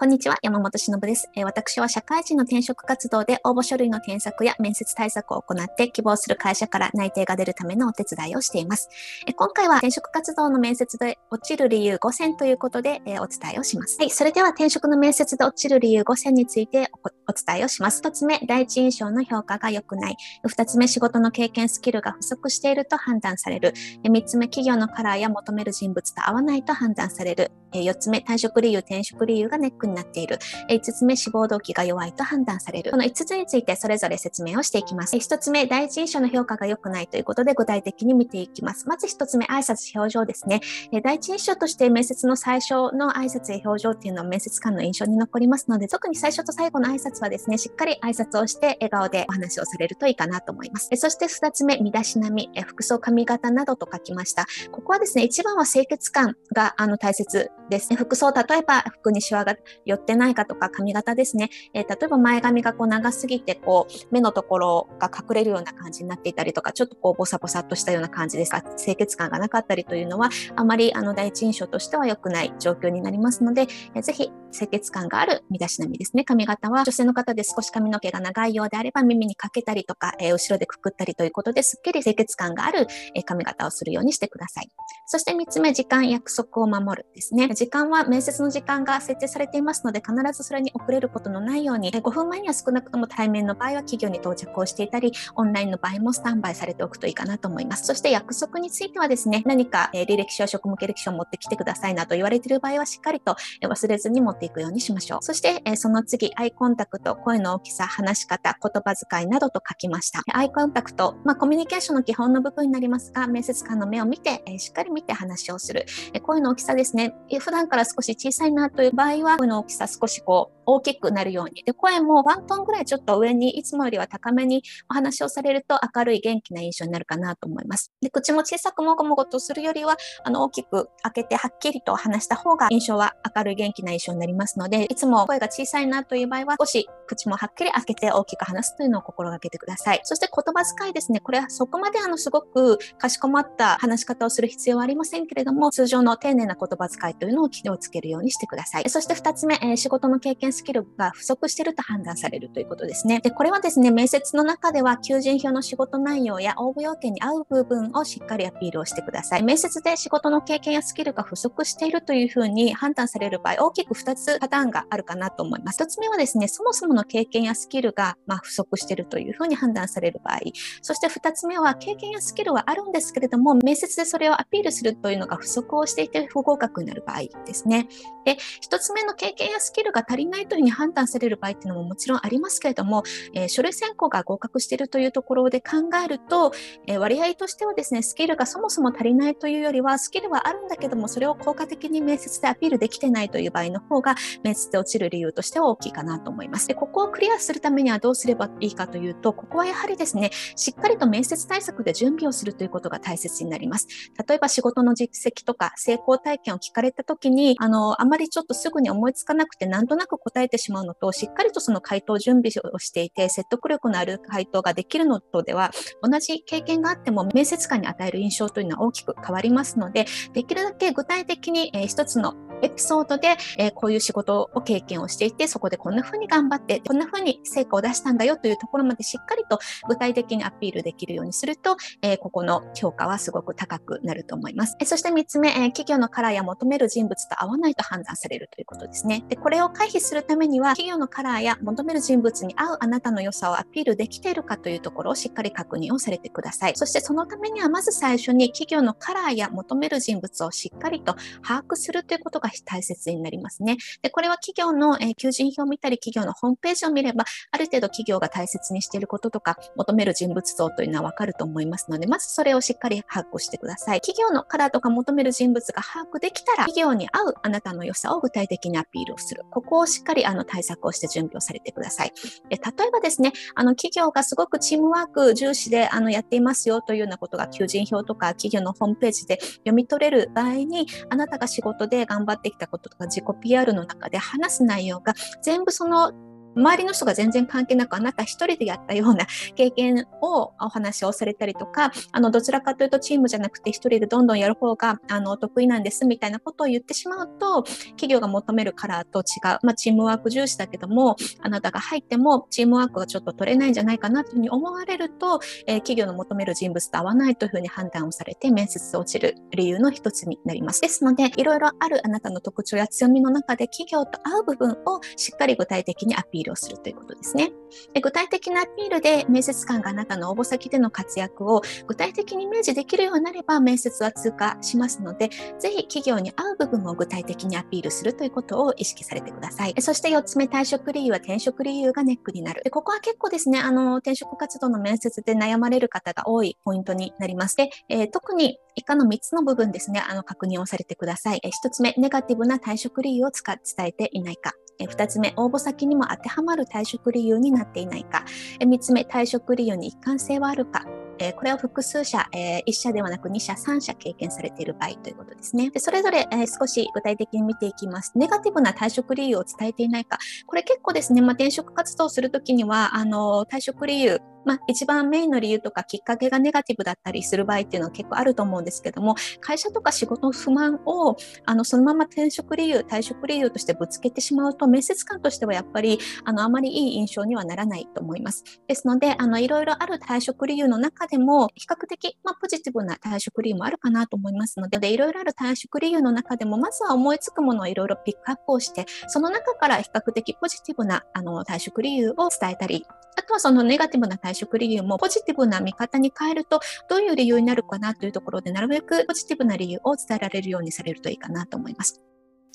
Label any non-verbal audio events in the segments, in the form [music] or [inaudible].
こんにちは、山本忍です。えー、私は社会人の転職活動で応募書類の添削や面接対策を行って希望する会社から内定が出るためのお手伝いをしています。えー、今回は転職活動の面接で落ちる理由5選ということで、えー、お伝えをします。はい、それでは転職の面接で落ちる理由5選についてお伝えをします。1つ目、第一印象の評価が良くない。2つ目、仕事の経験スキルが不足していると判断される。3つ目、企業のカラーや求める人物と合わないと判断される。4つ目、退職理由、転職理由がネックにになっている。5つ目、志望動機が弱いと判断される。この5つについてそれぞれ説明をしていきます。1つ目、第一印象の評価が良くないということで具体的に見ていきます。まず1つ目、挨拶表情ですね。第一印象として面接の最初の挨拶や表情っていうのは面接官の印象に残りますので、特に最初と最後の挨拶はですね、しっかり挨拶をして笑顔でお話をされるといいかなと思います。そして2つ目、身だしなみ、服装、髪型などと書きました。ここはですね、一番は清潔感があの大切ですね。服装、例えば服にシワが寄ってないかとか髪型ですね。えー、例えば前髪がこう長すぎて、こう目のところが隠れるような感じになっていたりとか、ちょっとこうボサボサっとしたような感じですか、清潔感がなかったりというのは、あまりあの第一印象としては良くない状況になりますので、えー、ぜひ清潔感がある身だしなみですね。髪型は女性の方で少し髪の毛が長いようであれば耳にかけたりとか、えー、後ろでくくったりということですっきり清潔感がある、え髪型をするようにしてください。そして3つ目、時間約束を守るですね。時間は面接の時間が設定されていますので、必ずそれに遅れることのないようにえ、5分前には少なくとも対面の場合は企業に到着をしていたり、オンラインの場合もスタンバイされておくといいかなと思います。そして約束についてはですね、何か、え履歴書、職務経歴書を持ってきてくださいなと言われている場合は、しっかりとえ忘れずに持ってていくようにしましょう。そして、えその次、アイコンタクト、声の大きさ、話し方、言葉遣いなどと書きました。アイコンタクト、まあ、コミュニケーションの基本の部分になりますが、面接官の目を見て、えしっかり見て話をする。え声の大きさですね。普段から少し小さいなという場合は、声の大きさ少しこう、大きくなるように。で、声もワントーンぐらいちょっと上に、いつもよりは高めにお話をされると明るい元気な印象になるかなと思います。で、口も小さくもごもごとするよりは、あの、大きく開けてはっきりと話した方が印象は明るい元気な印象になりますりますので、いつも声が小さいなという場合は、少し口もはっきり開けて大きく話すというのを心がけてください。そして言葉遣いですね。これはそこまであの、すごくかしこまった話し方をする必要はありませんけれども、通常の丁寧な言葉遣いというのを気をつけるようにしてください。そして2つ目、えー、仕事の経験スキルが不足足していると判断されるということですね。で、これはですね、面接の中では求人票の仕事内容や応募要件に合う部分をしっかりアピールをしてください。面接で仕事の経験やスキルが不足しているというふうに判断される場合、大きく2つパターンがあるかなと思います。1つ目はですね、そもそもの経験やスキルが、ま不足しているというふうに判断される場合、そして2つ目は経験やスキルはあるんですけれども、面接でそれをアピールするというのが不足をしていて不合格になる場合ですね。で、1つ目の経験やスキルが足りないというふうに判断される場合っていうのももちろんありますけれども、えー、書類選考が合格しているというところで考えると、えー、割合としてはですね、スキルがそもそも足りないというよりは、スキルはあるんだけども、それを効果的に面接でアピールできてないという場合の方が、が面接で落ちる理由としては大きいかなと思います。で、ここをクリアするためにはどうすればいいかというと、ここはやはりですね、しっかりと面接対策で準備をするということが大切になります。例えば仕事の実績とか成功体験を聞かれた時に、あの、あまりちょっとすぐに思いつかなくて、なんとなく答えてしまうのと、しっかりとその回答準備をしていて、説得力のある回答ができるのとでは、同じ経験があっても面接官に与える印象というのは大きく変わりますので、できるだけ具体的に、えー、一つのエピソードで、えー、こういう仕事を経験をしていて、そこでこんな風に頑張って、こんな風に成果を出したんだよというところまでしっかりと具体的にアピールできるようにすると、えー、ここの評価はすごく高くなると思います。えそして3つ目、え企業のカラーや求める人物と合わないと判断されるということですね。で、これを回避するためには、企業のカラーや求める人物に合うあなたの良さをアピールできているかというところをしっかり確認をされてください。そしてそのためにはまず最初に企業のカラーや求める人物をしっかりと把握するということが大切になりますね。で、これは企業の、えー、求人票を見たり、企業のホームページを見れば、ある程度企業が大切にしていることとか、求める人物像というのはわかると思いますので、まずそれをしっかり把握してください。企業のカラーとか求める人物が把握できたら、企業に合うあなたの良さを具体的にアピールをする。ここをしっかりあの対策をして準備をされてください。で例えばですね、あの企業がすごくチームワーク重視であのやっていますよというようなことが求人票とか企業のホームページで読み取れる場合に、あなたが仕事で頑張ってきたこととか自己 PR の中で話す内容が全部その周りの人が全然関係なくあなた一人でやったような経験をお話をされたりとか、あの、どちらかというとチームじゃなくて一人でどんどんやる方が、あの、得意なんですみたいなことを言ってしまうと、企業が求めるカラーと違う、まあ、チームワーク重視だけども、あなたが入ってもチームワークがちょっと取れないんじゃないかなというふうに思われると、えー、企業の求める人物と合わないというふうに判断をされて面接落ちる理由の一つになります。ですので、いろいろあるあなたの特徴や強みの中で企業と合う部分をしっかり具体的にアピールピールをするということですね。で具体的なアピールで面接官があなたの応募先での活躍を具体的にイメージできるようになれば面接は通過しますので、ぜひ企業に合う部分を具体的にアピールするということを意識されてください。そして4つ目、退職理由は転職理由がネックになる。でここは結構ですね、あの、転職活動の面接で悩まれる方が多いポイントになります。で、えー、特に以下の3つの部分ですね、あの、確認をされてください。えー、1つ目、ネガティブな退職理由を伝えていないか。2つ目、応募先にも当てはまる退職理由になっていないか。3つ目、退職理由に一貫性はあるか。えこれを複数社、え1社ではなく2社、3社経験されている場合ということですね。でそれぞれ、え少し具体的に見ていきます。ネガティブな退職理由を伝えていないか。これ結構ですね、まあ、転職活動をするときには、あの退職理由、まあ、一番メインの理由とかきっかけがネガティブだったりする場合っていうのは結構あると思うんですけども、会社とか仕事の不満をあのそのまま転職理由、退職理由としてぶつけてしまうと、面接官としてはやっぱりあのあまりいい印象にはならないと思います。ですので、あのいろいろある退職理由の中でも、比較的、まあ、ポジティブな退職理由もあるかなと思いますので、でいろいろある退職理由の中でも、まずは思いつくものをいろいろピックアップをして、その中から比較的ポジティブなあの退職理由を伝えたり、あとはそのネガティブな退職食理由もポジティブな見方に変えるとどういう理由になるかなというところでなるべくポジティブな理由を伝えられるようにされるといいかなと思います。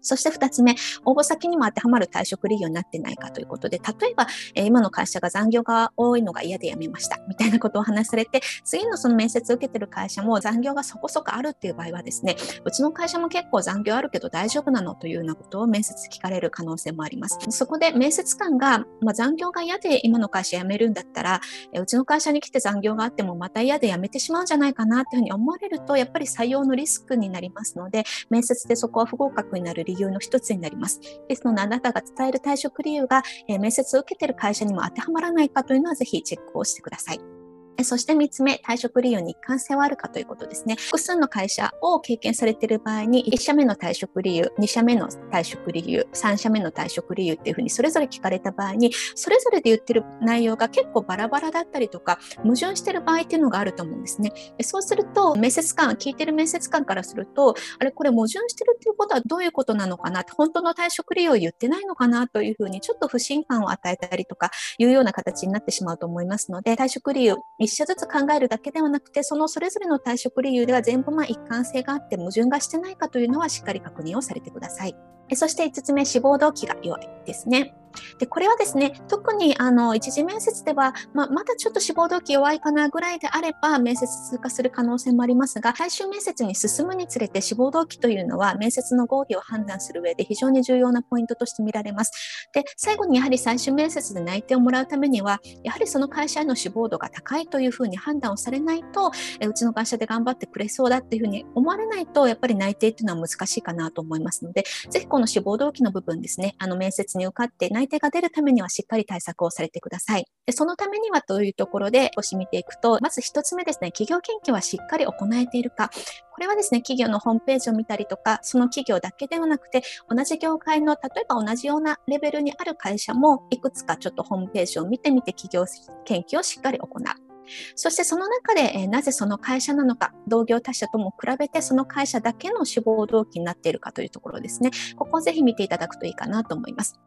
そして2つ目、応募先にも当てはまる退職理由になってないかということで、例えば、えー、今の会社が残業が多いのが嫌で辞めましたみたいなことをお話しされて、次のその面接を受けてる会社も残業がそこそこあるっていう場合はですね、うちの会社も結構残業あるけど大丈夫なのというようなことを面接聞かれる可能性もあります。そこで面接官が、まあ、残業が嫌で今の会社辞めるんだったら、えー、うちの会社に来て残業があってもまた嫌で辞めてしまうんじゃないかなというふうに思われると、やっぱり採用のリスクになりますので、面接でそこは不合格になる理由の一つになります。ですので、あなたが伝える退職理由が、え面接を受けている会社にも当てはまらないかというのは、ぜひチェックをしてください。そして3つ目、退職理由に一貫性はあるかということですね。複数の会社を経験されている場合に、1社目の退職理由、2社目の退職理由、3社目の退職理由っていうふうにそれぞれ聞かれた場合に、それぞれで言ってる内容が結構バラバラだったりとか、矛盾してる場合っていうのがあると思うんですね。そうすると、面接官、聞いてる面接官からすると、あれ、これ矛盾してるっていうことはどういうことなのかな？本当の退職理由を言ってないのかな？というふうに、ちょっと不信感を与えたりとか、いうような形になってしまうと思いますので、退職理由、1社ずつ考えるだけではなくて、そのそれぞれの退職理由では全部ま一貫性があって矛盾がしてないかというのはしっかり確認をされてください。そして5つ目、志望動機が弱いですね。でこれはですね、特にあの一次面接では、ままだちょっと志望動機弱いかなぐらいであれば、面接通過する可能性もありますが、最終面接に進むにつれて志望動機というのは、面接の合否を判断する上で非常に重要なポイントとして見られます。で、最後にやはり最終面接で内定をもらうためには、やはりその会社への志望度が高いというふうに判断をされないと、えうちの会社で頑張ってくれそうだっていうふうに思われないと、やっぱり内定っていうのは難しいかなと思いますので、ぜひこの志望動機の部分ですね、あの面接に受かって内定が出るためにはしっかり対策をされてください。でそのためにはというところで少し見ていくと、まず1つ目ですね、企業研究はしっかり行えているか。これはですね、企業のホームページを見たりとか、その企業だけではなくて、同じ業界の、例えば同じようなレベルにある会社も、いくつかちょっとホームページを見てみて、企業研究をしっかり行う。そしてその中で、えなぜその会社なのか、同業他社とも比べてその会社だけの志望動機になっているかというところですね。ここをぜひ見ていただくといいかなと思います。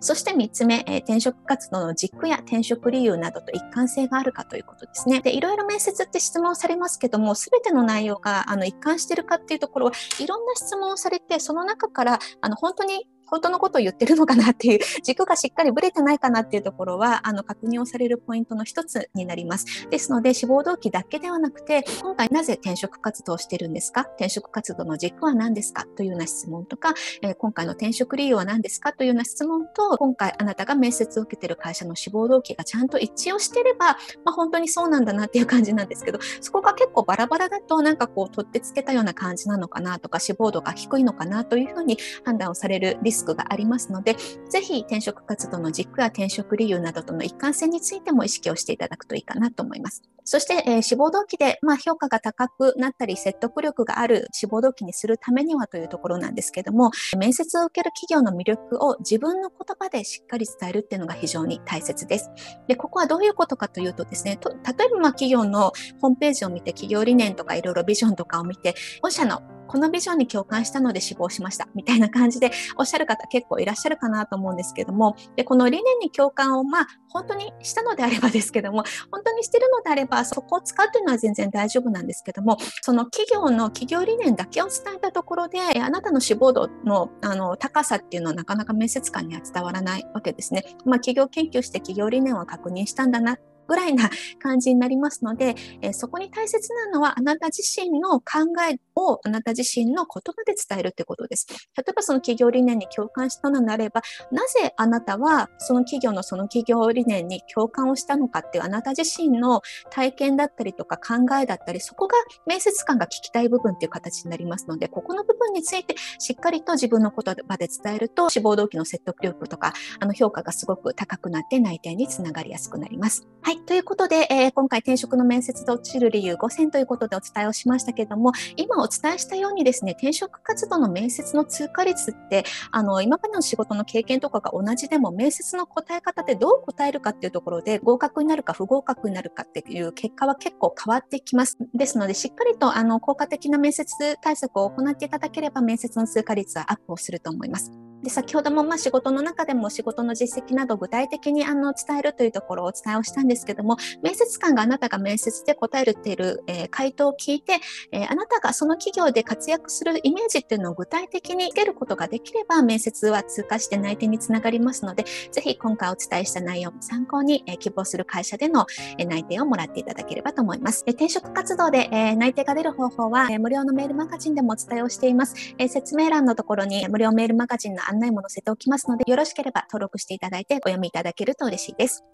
そして3つ目、え、転職活動の軸や転職理由などと一貫性があるかということですね。で、いろいろ面接って質問されますけども、すべての内容があの一貫してるかっていうところはいろんな質問をされて、その中からあの本当に本当のことを言ってるのかなっていう [laughs] 軸がしっかりぶれてないかなっていうところはあの確認をされるポイントの一つになります。ですので志望動機だけではなくて今回なぜ転職活動をしてるんですか？転職活動の軸は何ですか？というような質問とか、えー、今回の転職理由は何ですか？というような質問と今回あなたが面接を受けてる会社の志望動機がちゃんと一致をしてれば、まあ、本当にそうなんだなっていう感じなんですけどそこが結構バラバラだとなんかこう取ってつけたような感じなのかなとか志望度が低いのかなというふうに判断をされるリススクがありますので、ぜひ転職活動の軸や転職理由などとの一貫性についても意識をしていただくといいかなと思います。そして、えー、志望動機で、まあ、評価が高くなったり、説得力がある志望動機にするためにはというところなんですけども、面接を受ける企業の魅力を自分の言葉でしっかり伝えるっていうのが非常に大切です。で、ここはどういうことかというとですね、と例えばま企業のホームページを見て、企業理念とかいろいろビジョンとかを見て、御社のこのビジョンに共感したので死亡しましたみたいな感じでおっしゃる方結構いらっしゃるかなと思うんですけどもでこの理念に共感をまあ本当にしたのであればですけども本当にしてるのであればそこを使うというのは全然大丈夫なんですけどもその企業の企業理念だけを伝えたところであなたの志望度のあの高さっていうのはなかなか面接官には伝わらないわけですね。まあ、企業研究して企業理念を確認したんだなぐらいな感じになりますので、え、そこに大切なのはあなた自身の考えをあなた自身の言葉で伝えるってことです。例えばその企業理念に共感したのであれば、なぜあなたはその企業のその企業理念に共感をしたのかっていうあなた自身の体験だったりとか考えだったり、そこが面接官が聞きたい部分っていう形になりますので、ここの部分についてしっかりと自分の言葉で伝えると、志望動機の説得力とか、あの評価がすごく高くなって内定につながりやすくなります。はい。ということで、えー、今回転職の面接で落ちる理由5選ということでお伝えをしましたけれども、今お伝えしたようにですね、転職活動の面接の通過率って、あの、今までの仕事の経験とかが同じでも、面接の答え方でどう答えるかっていうところで、合格になるか不合格になるかっていう結果は結構変わってきます。ですので、しっかりと、あの、効果的な面接対策を行っていただければ、面接の通過率はアップをすると思います。で先ほどもまあ仕事の中でも仕事の実績など具体的にあの伝えるというところをお伝えをしたんですけども面接官があなたが面接で答えるっている、えー、回答を聞いて、えー、あなたがその企業で活躍するイメージっていうのを具体的につけることができれば面接は通過して内定につながりますのでぜひ今回お伝えした内容も参考に、えー、希望する会社での、え内定をもらっていただければと思います。転職活動で、え内定が出る方法は、え無料のメールマガジンでもお伝えをしています。え説明欄のところに無料メールマガジンの案内も載せておきますので、よろしければ登録していただいてお読みいただけると嬉しいです。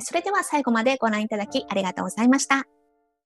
それでは最後までご覧いただきありがとうございました。